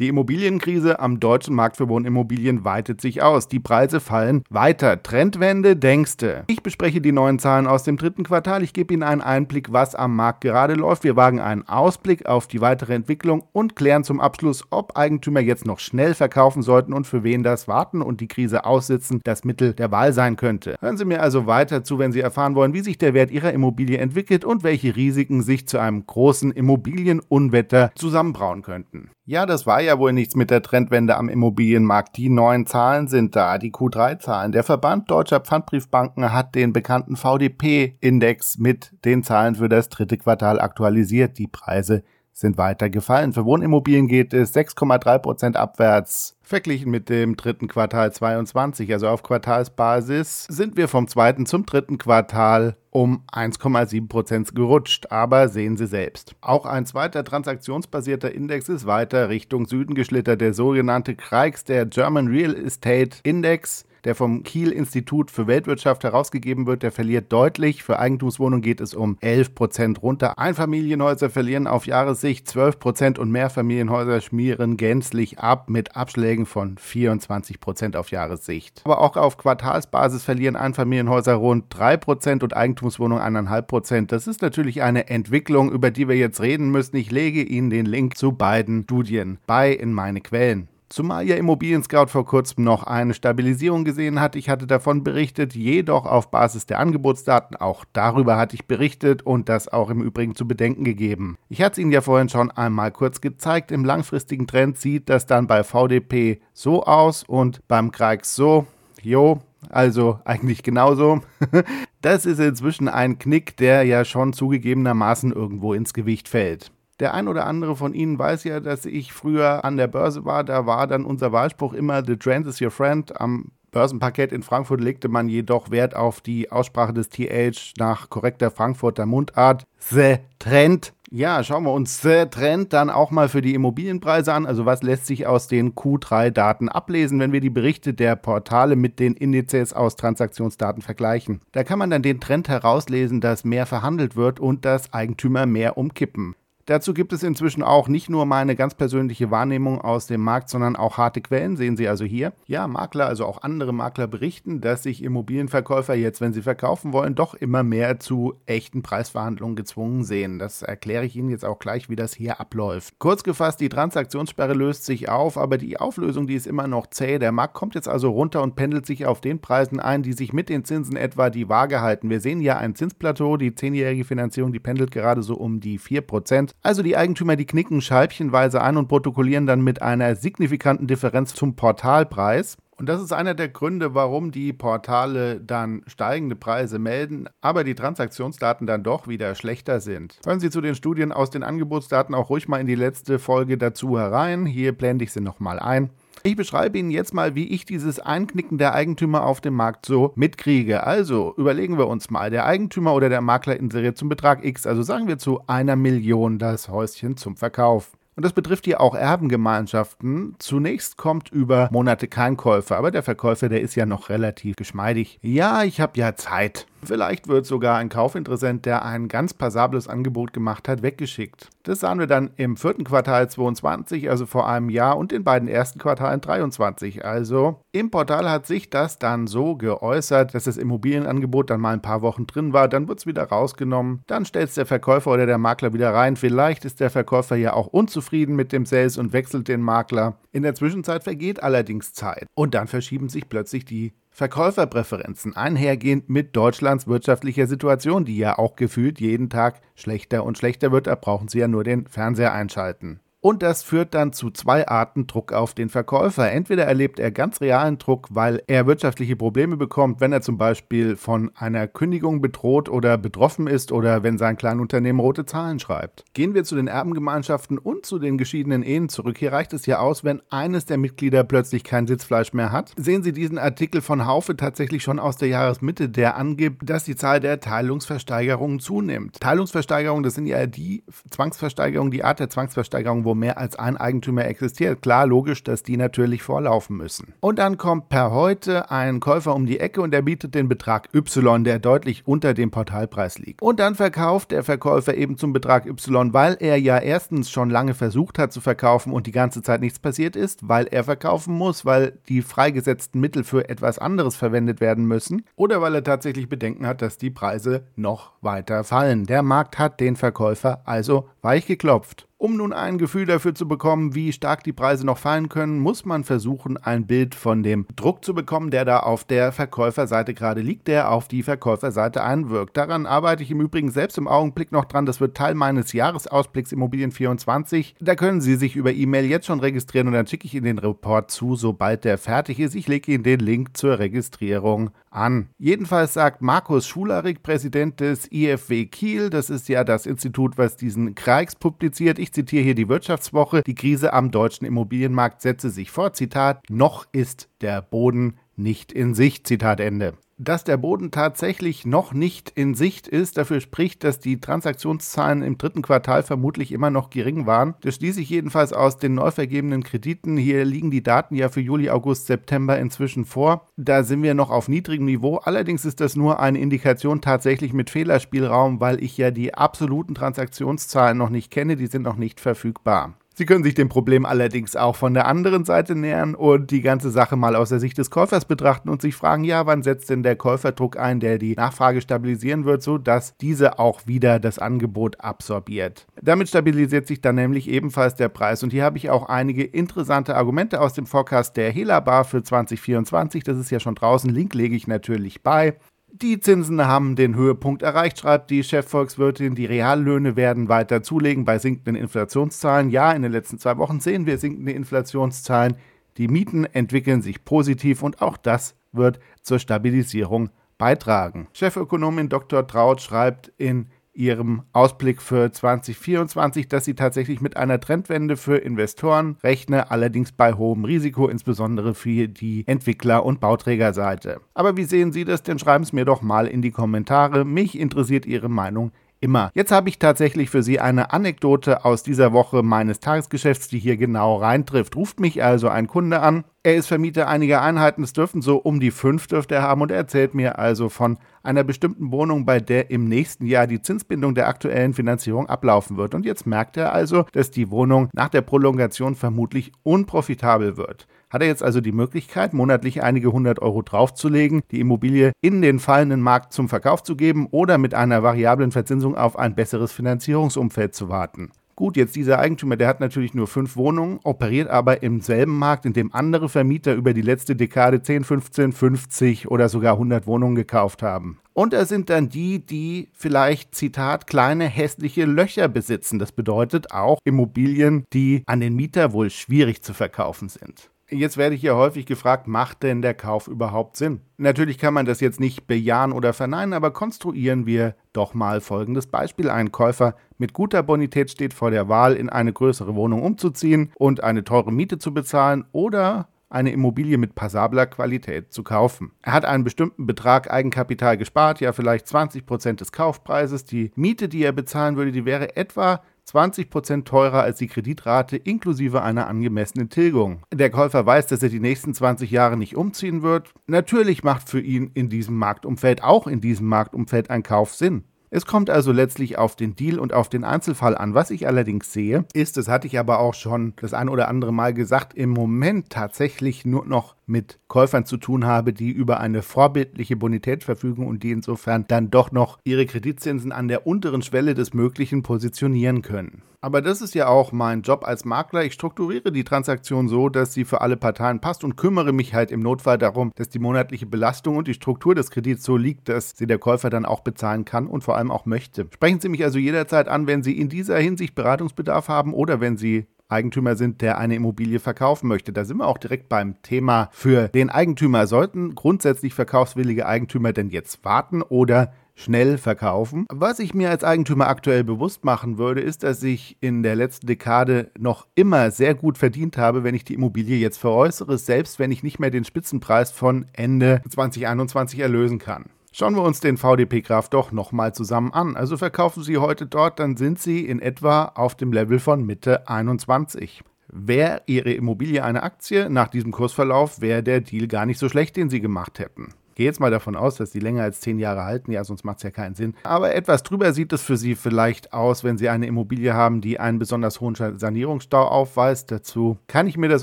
Die Immobilienkrise am deutschen Markt für Wohnimmobilien weitet sich aus. Die Preise fallen weiter. Trendwende, denkste. Ich bespreche die neuen Zahlen aus dem dritten Quartal. Ich gebe Ihnen einen Einblick, was am Markt gerade läuft. Wir wagen einen Ausblick auf die weitere Entwicklung und klären zum Abschluss, ob Eigentümer jetzt noch schnell verkaufen sollten und für wen das Warten und die Krise aussitzen das Mittel der Wahl sein könnte. Hören Sie mir also weiter zu, wenn Sie erfahren wollen, wie sich der Wert Ihrer Immobilie entwickelt und welche Risiken sich zu einem großen Immobilienunwetter zusammenbrauen könnten. Ja, das war ja wohl nichts mit der Trendwende am Immobilienmarkt. Die neuen Zahlen sind da, die Q3-Zahlen. Der Verband deutscher Pfandbriefbanken hat den bekannten VDP-Index mit den Zahlen für das dritte Quartal aktualisiert. Die Preise sind weiter gefallen. Für Wohnimmobilien geht es 6,3 Prozent abwärts. Verglichen mit dem dritten Quartal 22, also auf Quartalsbasis, sind wir vom zweiten zum dritten Quartal um 1,7 Prozent gerutscht. Aber sehen Sie selbst. Auch ein zweiter transaktionsbasierter Index ist weiter Richtung Süden geschlittert. Der sogenannte KREIX, der German Real Estate Index, der vom Kiel Institut für Weltwirtschaft herausgegeben wird, der verliert deutlich. Für Eigentumswohnungen geht es um 11 Prozent runter. Einfamilienhäuser verlieren auf Jahressicht 12 Prozent und Mehrfamilienhäuser schmieren gänzlich ab mit Abschlägen von 24 Prozent auf Jahressicht. Aber auch auf Quartalsbasis verlieren Einfamilienhäuser rund 3 Prozent und Eigentumswohnungen 1,5 Prozent. Das ist natürlich eine Entwicklung, über die wir jetzt reden müssen. Ich lege Ihnen den Link zu beiden Studien bei in meine Quellen. Zumal ja Immobilien Scout vor kurzem noch eine Stabilisierung gesehen hat. Ich hatte davon berichtet, jedoch auf Basis der Angebotsdaten. Auch darüber hatte ich berichtet und das auch im Übrigen zu bedenken gegeben. Ich hatte es Ihnen ja vorhin schon einmal kurz gezeigt. Im langfristigen Trend sieht das dann bei VDP so aus und beim Kreix so. Jo, also eigentlich genauso. Das ist inzwischen ein Knick, der ja schon zugegebenermaßen irgendwo ins Gewicht fällt. Der ein oder andere von Ihnen weiß ja, dass ich früher an der Börse war. Da war dann unser Wahlspruch immer The Trend is your friend. Am Börsenparkett in Frankfurt legte man jedoch Wert auf die Aussprache des TH nach korrekter Frankfurter Mundart. The Trend. Ja, schauen wir uns The Trend dann auch mal für die Immobilienpreise an. Also was lässt sich aus den Q3-Daten ablesen, wenn wir die Berichte der Portale mit den Indizes aus Transaktionsdaten vergleichen? Da kann man dann den Trend herauslesen, dass mehr verhandelt wird und dass Eigentümer mehr umkippen. Dazu gibt es inzwischen auch nicht nur meine ganz persönliche Wahrnehmung aus dem Markt, sondern auch harte Quellen, sehen Sie also hier. Ja, Makler, also auch andere Makler berichten, dass sich Immobilienverkäufer jetzt, wenn sie verkaufen wollen, doch immer mehr zu echten Preisverhandlungen gezwungen sehen. Das erkläre ich Ihnen jetzt auch gleich, wie das hier abläuft. Kurz gefasst, die Transaktionssperre löst sich auf, aber die Auflösung, die ist immer noch zäh. Der Markt kommt jetzt also runter und pendelt sich auf den Preisen ein, die sich mit den Zinsen etwa die Waage halten. Wir sehen ja ein Zinsplateau, die zehnjährige Finanzierung, die pendelt gerade so um die 4%. Also die Eigentümer, die knicken scheibchenweise ein und protokollieren dann mit einer signifikanten Differenz zum Portalpreis. Und das ist einer der Gründe, warum die Portale dann steigende Preise melden, aber die Transaktionsdaten dann doch wieder schlechter sind. Hören Sie zu den Studien aus den Angebotsdaten auch ruhig mal in die letzte Folge dazu herein. Hier blende ich sie nochmal ein. Ich beschreibe Ihnen jetzt mal, wie ich dieses Einknicken der Eigentümer auf dem Markt so mitkriege. Also überlegen wir uns mal, der Eigentümer oder der Makler inseriert zum Betrag X, also sagen wir zu einer Million das Häuschen zum Verkauf. Und das betrifft hier auch Erbengemeinschaften. Zunächst kommt über Monate kein Käufer, aber der Verkäufer, der ist ja noch relativ geschmeidig. Ja, ich habe ja Zeit. Vielleicht wird sogar ein Kaufinteressent, der ein ganz passables Angebot gemacht hat, weggeschickt. Das sahen wir dann im vierten Quartal 22, also vor einem Jahr, und in beiden ersten Quartalen 23. Also im Portal hat sich das dann so geäußert, dass das Immobilienangebot dann mal ein paar Wochen drin war, dann wird es wieder rausgenommen, dann stellt es der Verkäufer oder der Makler wieder rein. Vielleicht ist der Verkäufer ja auch unzufrieden mit dem Sales und wechselt den Makler. In der Zwischenzeit vergeht allerdings Zeit und dann verschieben sich plötzlich die Verkäuferpräferenzen einhergehend mit Deutschlands wirtschaftlicher Situation, die ja auch gefühlt jeden Tag schlechter und schlechter wird, da brauchen Sie ja nur den Fernseher einschalten. Und das führt dann zu zwei Arten Druck auf den Verkäufer. Entweder erlebt er ganz realen Druck, weil er wirtschaftliche Probleme bekommt, wenn er zum Beispiel von einer Kündigung bedroht oder betroffen ist oder wenn sein Kleinunternehmen rote Zahlen schreibt. Gehen wir zu den Erbengemeinschaften und zu den geschiedenen Ehen zurück. Hier reicht es ja aus, wenn eines der Mitglieder plötzlich kein Sitzfleisch mehr hat. Sehen Sie diesen Artikel von Haufe tatsächlich schon aus der Jahresmitte, der angibt, dass die Zahl der Teilungsversteigerungen zunimmt. Teilungsversteigerungen, das sind ja die Zwangsversteigerungen, die Art der Zwangsversteigerung, wo mehr als ein Eigentümer existiert. Klar, logisch, dass die natürlich vorlaufen müssen. Und dann kommt per heute ein Käufer um die Ecke und er bietet den Betrag Y, der deutlich unter dem Portalpreis liegt. Und dann verkauft der Verkäufer eben zum Betrag Y, weil er ja erstens schon lange versucht hat zu verkaufen und die ganze Zeit nichts passiert ist, weil er verkaufen muss, weil die freigesetzten Mittel für etwas anderes verwendet werden müssen oder weil er tatsächlich Bedenken hat, dass die Preise noch weiter fallen. Der Markt hat den Verkäufer also weich geklopft. Um nun ein Gefühl dafür zu bekommen, wie stark die Preise noch fallen können, muss man versuchen, ein Bild von dem Druck zu bekommen, der da auf der Verkäuferseite gerade liegt, der auf die Verkäuferseite einwirkt. Daran arbeite ich im Übrigen selbst im Augenblick noch dran. Das wird Teil meines Jahresausblicks Immobilien 24. Da können Sie sich über E-Mail jetzt schon registrieren und dann schicke ich Ihnen den Report zu, sobald der fertig ist. Ich lege Ihnen den Link zur Registrierung an. Jedenfalls sagt Markus Schularik, Präsident des IFW Kiel, das ist ja das Institut, was diesen Kreigs publiziert. Ich zitiere hier die Wirtschaftswoche. Die Krise am deutschen Immobilienmarkt setze sich vor. Zitat, noch ist der Boden nicht in Sicht. Zitat Ende dass der Boden tatsächlich noch nicht in Sicht ist, dafür spricht, dass die Transaktionszahlen im dritten Quartal vermutlich immer noch gering waren. Das schließe ich jedenfalls aus den neu vergebenen Krediten. Hier liegen die Daten ja für Juli, August, September inzwischen vor. Da sind wir noch auf niedrigem Niveau. Allerdings ist das nur eine Indikation tatsächlich mit Fehlerspielraum, weil ich ja die absoluten Transaktionszahlen noch nicht kenne. Die sind noch nicht verfügbar. Sie können sich dem Problem allerdings auch von der anderen Seite nähern und die ganze Sache mal aus der Sicht des Käufers betrachten und sich fragen, ja, wann setzt denn der Käuferdruck ein, der die Nachfrage stabilisieren wird, sodass diese auch wieder das Angebot absorbiert. Damit stabilisiert sich dann nämlich ebenfalls der Preis und hier habe ich auch einige interessante Argumente aus dem Forecast der Hela für 2024. Das ist ja schon draußen, Link lege ich natürlich bei. Die Zinsen haben den Höhepunkt erreicht, schreibt die Chefvolkswirtin. Die Reallöhne werden weiter zulegen bei sinkenden Inflationszahlen. Ja, in den letzten zwei Wochen sehen wir sinkende Inflationszahlen. Die Mieten entwickeln sich positiv und auch das wird zur Stabilisierung beitragen. Chefökonomin Dr. Traut schreibt in ihrem Ausblick für 2024, dass sie tatsächlich mit einer Trendwende für Investoren rechne, allerdings bei hohem Risiko, insbesondere für die Entwickler- und Bauträgerseite. Aber wie sehen Sie das denn? Schreiben Sie mir doch mal in die Kommentare. Mich interessiert Ihre Meinung immer. Jetzt habe ich tatsächlich für Sie eine Anekdote aus dieser Woche meines Tagesgeschäfts, die hier genau reintrifft. Ruft mich also ein Kunde an. Er ist Vermieter einiger Einheiten, es dürften so um die fünf dürfte er haben und er erzählt mir also von einer bestimmten Wohnung, bei der im nächsten Jahr die Zinsbindung der aktuellen Finanzierung ablaufen wird. Und jetzt merkt er also, dass die Wohnung nach der Prolongation vermutlich unprofitabel wird. Hat er jetzt also die Möglichkeit, monatlich einige hundert Euro draufzulegen, die Immobilie in den fallenden Markt zum Verkauf zu geben oder mit einer variablen Verzinsung auf ein besseres Finanzierungsumfeld zu warten? Gut, jetzt dieser Eigentümer, der hat natürlich nur fünf Wohnungen, operiert aber im selben Markt, in dem andere Vermieter über die letzte Dekade 10, 15, 50 oder sogar 100 Wohnungen gekauft haben. Und da sind dann die, die vielleicht, Zitat, kleine hässliche Löcher besitzen. Das bedeutet auch Immobilien, die an den Mieter wohl schwierig zu verkaufen sind. Jetzt werde ich ja häufig gefragt, macht denn der Kauf überhaupt Sinn? Natürlich kann man das jetzt nicht bejahen oder verneinen, aber konstruieren wir doch mal folgendes Beispiel. Ein Käufer mit guter Bonität steht vor der Wahl, in eine größere Wohnung umzuziehen und eine teure Miete zu bezahlen oder eine Immobilie mit passabler Qualität zu kaufen. Er hat einen bestimmten Betrag Eigenkapital gespart, ja vielleicht 20 Prozent des Kaufpreises. Die Miete, die er bezahlen würde, die wäre etwa 20% teurer als die Kreditrate inklusive einer angemessenen Tilgung. Der Käufer weiß, dass er die nächsten 20 Jahre nicht umziehen wird. Natürlich macht für ihn in diesem Marktumfeld, auch in diesem Marktumfeld, ein Kauf Sinn. Es kommt also letztlich auf den Deal und auf den Einzelfall an. Was ich allerdings sehe, ist, das hatte ich aber auch schon das ein oder andere Mal gesagt, im Moment tatsächlich nur noch mit Käufern zu tun habe, die über eine vorbildliche Bonität verfügen und die insofern dann doch noch ihre Kreditzinsen an der unteren Schwelle des Möglichen positionieren können. Aber das ist ja auch mein Job als Makler. Ich strukturiere die Transaktion so, dass sie für alle Parteien passt und kümmere mich halt im Notfall darum, dass die monatliche Belastung und die Struktur des Kredits so liegt, dass sie der Käufer dann auch bezahlen kann und vor allem auch möchte. Sprechen Sie mich also jederzeit an, wenn Sie in dieser Hinsicht Beratungsbedarf haben oder wenn Sie Eigentümer sind, der eine Immobilie verkaufen möchte. Da sind wir auch direkt beim Thema für den Eigentümer. Sollten grundsätzlich verkaufswillige Eigentümer denn jetzt warten oder schnell verkaufen. Was ich mir als Eigentümer aktuell bewusst machen würde, ist, dass ich in der letzten Dekade noch immer sehr gut verdient habe, wenn ich die Immobilie jetzt veräußere, selbst wenn ich nicht mehr den Spitzenpreis von Ende 2021 erlösen kann. Schauen wir uns den VDP Graph doch nochmal zusammen an. Also verkaufen Sie heute dort, dann sind Sie in etwa auf dem Level von Mitte 21. Wäre Ihre Immobilie eine Aktie, nach diesem Kursverlauf wäre der Deal gar nicht so schlecht, den Sie gemacht hätten. Gehe jetzt mal davon aus, dass die länger als zehn Jahre halten, ja, sonst macht es ja keinen Sinn. Aber etwas drüber sieht es für Sie vielleicht aus, wenn Sie eine Immobilie haben, die einen besonders hohen Sanierungsstau aufweist. Dazu kann ich mir das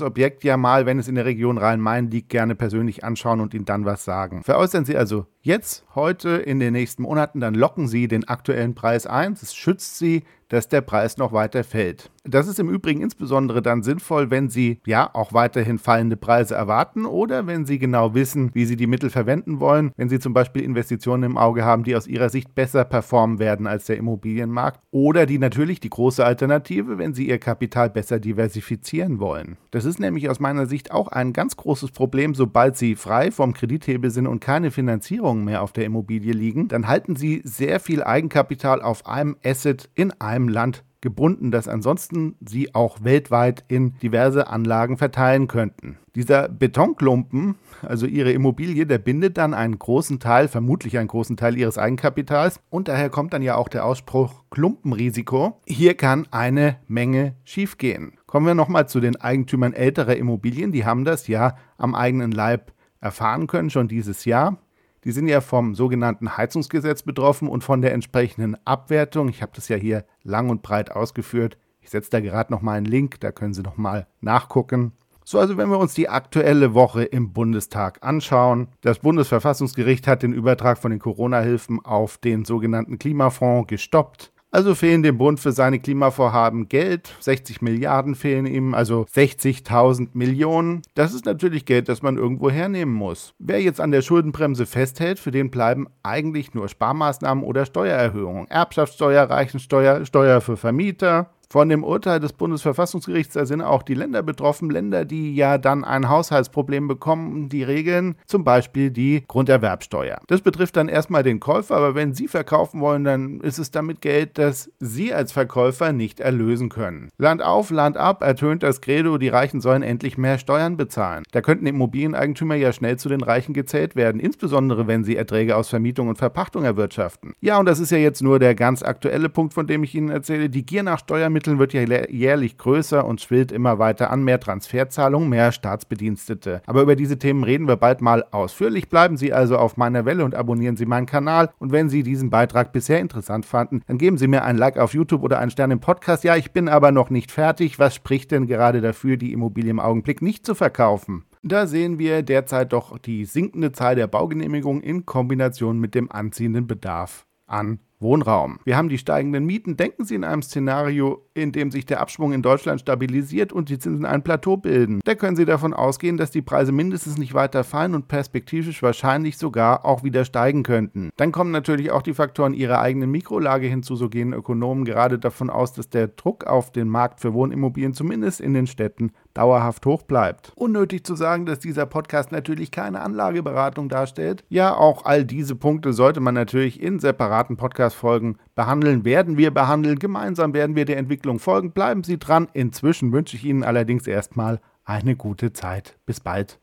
Objekt ja mal, wenn es in der Region Rhein-Main liegt, gerne persönlich anschauen und Ihnen dann was sagen. Veräußern Sie also jetzt, heute, in den nächsten Monaten, dann locken Sie den aktuellen Preis ein. Das schützt Sie dass der Preis noch weiter fällt. Das ist im Übrigen insbesondere dann sinnvoll, wenn Sie ja auch weiterhin fallende Preise erwarten oder wenn Sie genau wissen, wie Sie die Mittel verwenden wollen, wenn Sie zum Beispiel Investitionen im Auge haben, die aus Ihrer Sicht besser performen werden als der Immobilienmarkt oder die natürlich die große Alternative, wenn Sie Ihr Kapital besser diversifizieren wollen. Das ist nämlich aus meiner Sicht auch ein ganz großes Problem, sobald Sie frei vom Kredithebel sind und keine Finanzierungen mehr auf der Immobilie liegen, dann halten Sie sehr viel Eigenkapital auf einem Asset in einem einem Land gebunden, das ansonsten sie auch weltweit in diverse Anlagen verteilen könnten. Dieser Betonklumpen, also ihre Immobilie, der bindet dann einen großen Teil, vermutlich einen großen Teil ihres Eigenkapitals und daher kommt dann ja auch der Ausspruch Klumpenrisiko. Hier kann eine Menge schiefgehen. Kommen wir nochmal zu den Eigentümern älterer Immobilien, die haben das ja am eigenen Leib erfahren können, schon dieses Jahr. Die sind ja vom sogenannten Heizungsgesetz betroffen und von der entsprechenden Abwertung. Ich habe das ja hier lang und breit ausgeführt. Ich setze da gerade noch mal einen Link, da können Sie noch mal nachgucken. So, also wenn wir uns die aktuelle Woche im Bundestag anschauen, das Bundesverfassungsgericht hat den Übertrag von den Corona-Hilfen auf den sogenannten Klimafonds gestoppt. Also fehlen dem Bund für seine Klimavorhaben Geld. 60 Milliarden fehlen ihm, also 60.000 Millionen. Das ist natürlich Geld, das man irgendwo hernehmen muss. Wer jetzt an der Schuldenbremse festhält, für den bleiben eigentlich nur Sparmaßnahmen oder Steuererhöhungen. Erbschaftssteuer, Reichensteuer, Steuer für Vermieter, von dem Urteil des Bundesverfassungsgerichts sind auch die Länder betroffen, Länder, die ja dann ein Haushaltsproblem bekommen, die regeln zum Beispiel die Grunderwerbsteuer. Das betrifft dann erstmal den Käufer, aber wenn Sie verkaufen wollen, dann ist es damit Geld, das Sie als Verkäufer nicht erlösen können. Land auf, Land ab ertönt das Credo, die Reichen sollen endlich mehr Steuern bezahlen. Da könnten Immobilieneigentümer ja schnell zu den Reichen gezählt werden, insbesondere wenn sie Erträge aus Vermietung und Verpachtung erwirtschaften. Ja, und das ist ja jetzt nur der ganz aktuelle Punkt, von dem ich Ihnen erzähle. Die Gier nach Steuermitteln Steuermitteln wird ja jährlich größer und schwillt immer weiter an. Mehr Transferzahlungen, mehr Staatsbedienstete. Aber über diese Themen reden wir bald mal ausführlich. Bleiben Sie also auf meiner Welle und abonnieren Sie meinen Kanal. Und wenn Sie diesen Beitrag bisher interessant fanden, dann geben Sie mir ein Like auf YouTube oder einen Stern im Podcast. Ja, ich bin aber noch nicht fertig. Was spricht denn gerade dafür, die Immobilie im Augenblick nicht zu verkaufen? Da sehen wir derzeit doch die sinkende Zahl der Baugenehmigungen in Kombination mit dem anziehenden Bedarf an Wohnraum. Wir haben die steigenden Mieten. Denken Sie in einem Szenario, in dem sich der Abschwung in Deutschland stabilisiert und die Zinsen ein Plateau bilden. Da können Sie davon ausgehen, dass die Preise mindestens nicht weiter fallen und perspektivisch wahrscheinlich sogar auch wieder steigen könnten. Dann kommen natürlich auch die Faktoren Ihrer eigenen Mikrolage hinzu. So gehen Ökonomen gerade davon aus, dass der Druck auf den Markt für Wohnimmobilien zumindest in den Städten dauerhaft hoch bleibt. Unnötig zu sagen, dass dieser Podcast natürlich keine Anlageberatung darstellt. Ja, auch all diese Punkte sollte man natürlich in separaten Podcast-Folgen behandeln, werden wir behandeln. Gemeinsam werden wir der Entwicklung folgen. Bleiben Sie dran. Inzwischen wünsche ich Ihnen allerdings erstmal eine gute Zeit. Bis bald.